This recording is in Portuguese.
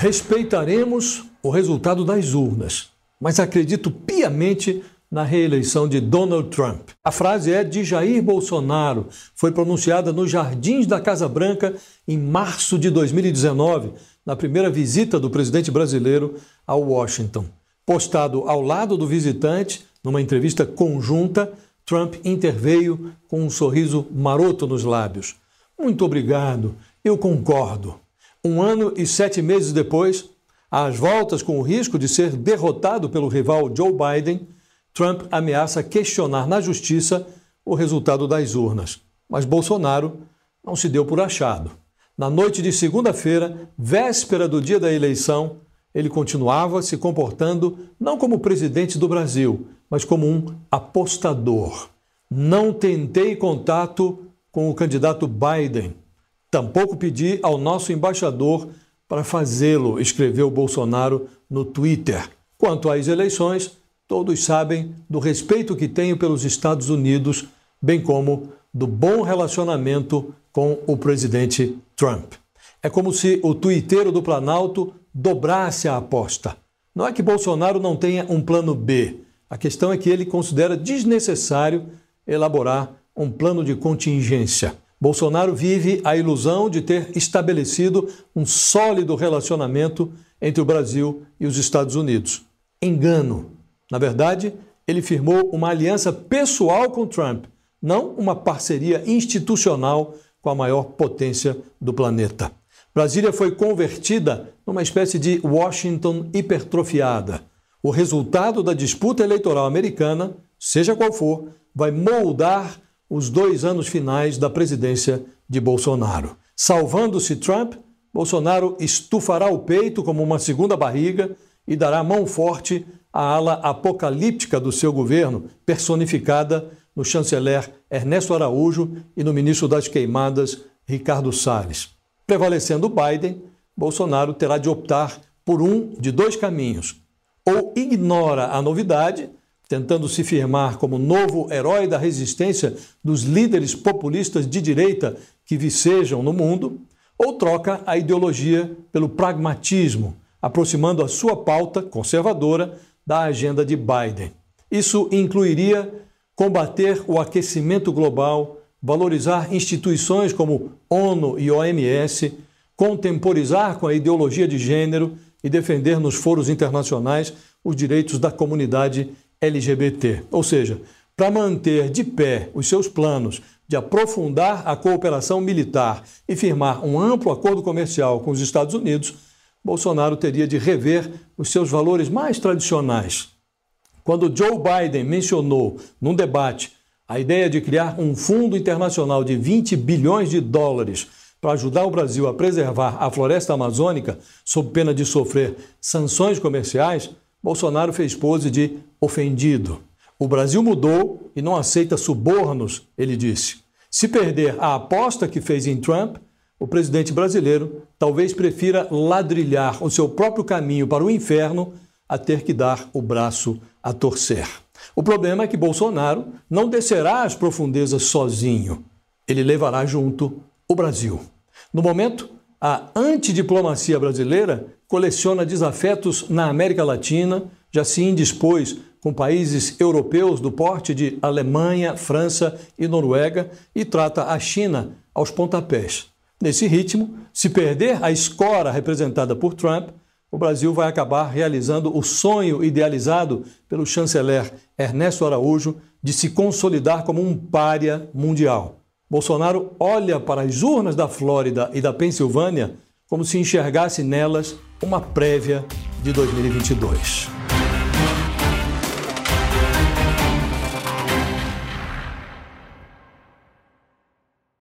Respeitaremos o resultado das urnas, mas acredito piamente na reeleição de Donald Trump. A frase é de Jair Bolsonaro, foi pronunciada nos jardins da Casa Branca em março de 2019, na primeira visita do presidente brasileiro a Washington. Postado ao lado do visitante, numa entrevista conjunta, Trump interveio com um sorriso maroto nos lábios. Muito obrigado, eu concordo. Um ano e sete meses depois, às voltas com o risco de ser derrotado pelo rival Joe Biden, Trump ameaça questionar na justiça o resultado das urnas. Mas Bolsonaro não se deu por achado. Na noite de segunda-feira, véspera do dia da eleição, ele continuava se comportando não como presidente do Brasil, mas como um apostador. Não tentei contato com o candidato Biden. Tampouco pedi ao nosso embaixador para fazê-lo, escreveu Bolsonaro no Twitter. Quanto às eleições, todos sabem do respeito que tenho pelos Estados Unidos, bem como do bom relacionamento com o presidente Trump. É como se o tuiteiro do Planalto dobrasse a aposta. Não é que Bolsonaro não tenha um plano B. A questão é que ele considera desnecessário elaborar um plano de contingência. Bolsonaro vive a ilusão de ter estabelecido um sólido relacionamento entre o Brasil e os Estados Unidos. Engano. Na verdade, ele firmou uma aliança pessoal com Trump, não uma parceria institucional com a maior potência do planeta. Brasília foi convertida numa espécie de Washington hipertrofiada. O resultado da disputa eleitoral americana, seja qual for, vai moldar os dois anos finais da presidência de Bolsonaro. Salvando-se Trump, Bolsonaro estufará o peito como uma segunda barriga e dará mão forte à ala apocalíptica do seu governo, personificada no chanceler Ernesto Araújo e no ministro das Queimadas, Ricardo Salles. Prevalecendo Biden, Bolsonaro terá de optar por um de dois caminhos. Ou ignora a novidade tentando se firmar como novo herói da resistência dos líderes populistas de direita que vicejam no mundo, ou troca a ideologia pelo pragmatismo, aproximando a sua pauta conservadora da agenda de Biden. Isso incluiria combater o aquecimento global, valorizar instituições como ONU e OMS, contemporizar com a ideologia de gênero e defender nos foros internacionais os direitos da comunidade LGBT. Ou seja, para manter de pé os seus planos de aprofundar a cooperação militar e firmar um amplo acordo comercial com os Estados Unidos, Bolsonaro teria de rever os seus valores mais tradicionais. Quando Joe Biden mencionou num debate a ideia de criar um fundo internacional de 20 bilhões de dólares para ajudar o Brasil a preservar a floresta amazônica sob pena de sofrer sanções comerciais, Bolsonaro fez pose de ofendido. O Brasil mudou e não aceita subornos, ele disse. Se perder a aposta que fez em Trump, o presidente brasileiro talvez prefira ladrilhar o seu próprio caminho para o inferno a ter que dar o braço a torcer. O problema é que Bolsonaro não descerá às profundezas sozinho. Ele levará junto o Brasil. No momento, a antidiplomacia brasileira coleciona desafetos na América Latina, já se indispôs com países europeus do porte de Alemanha, França e Noruega e trata a China aos pontapés. Nesse ritmo, se perder a escora representada por Trump, o Brasil vai acabar realizando o sonho idealizado pelo chanceler Ernesto Araújo de se consolidar como um pária mundial. Bolsonaro olha para as urnas da Flórida e da Pensilvânia como se enxergasse nelas uma prévia de 2022.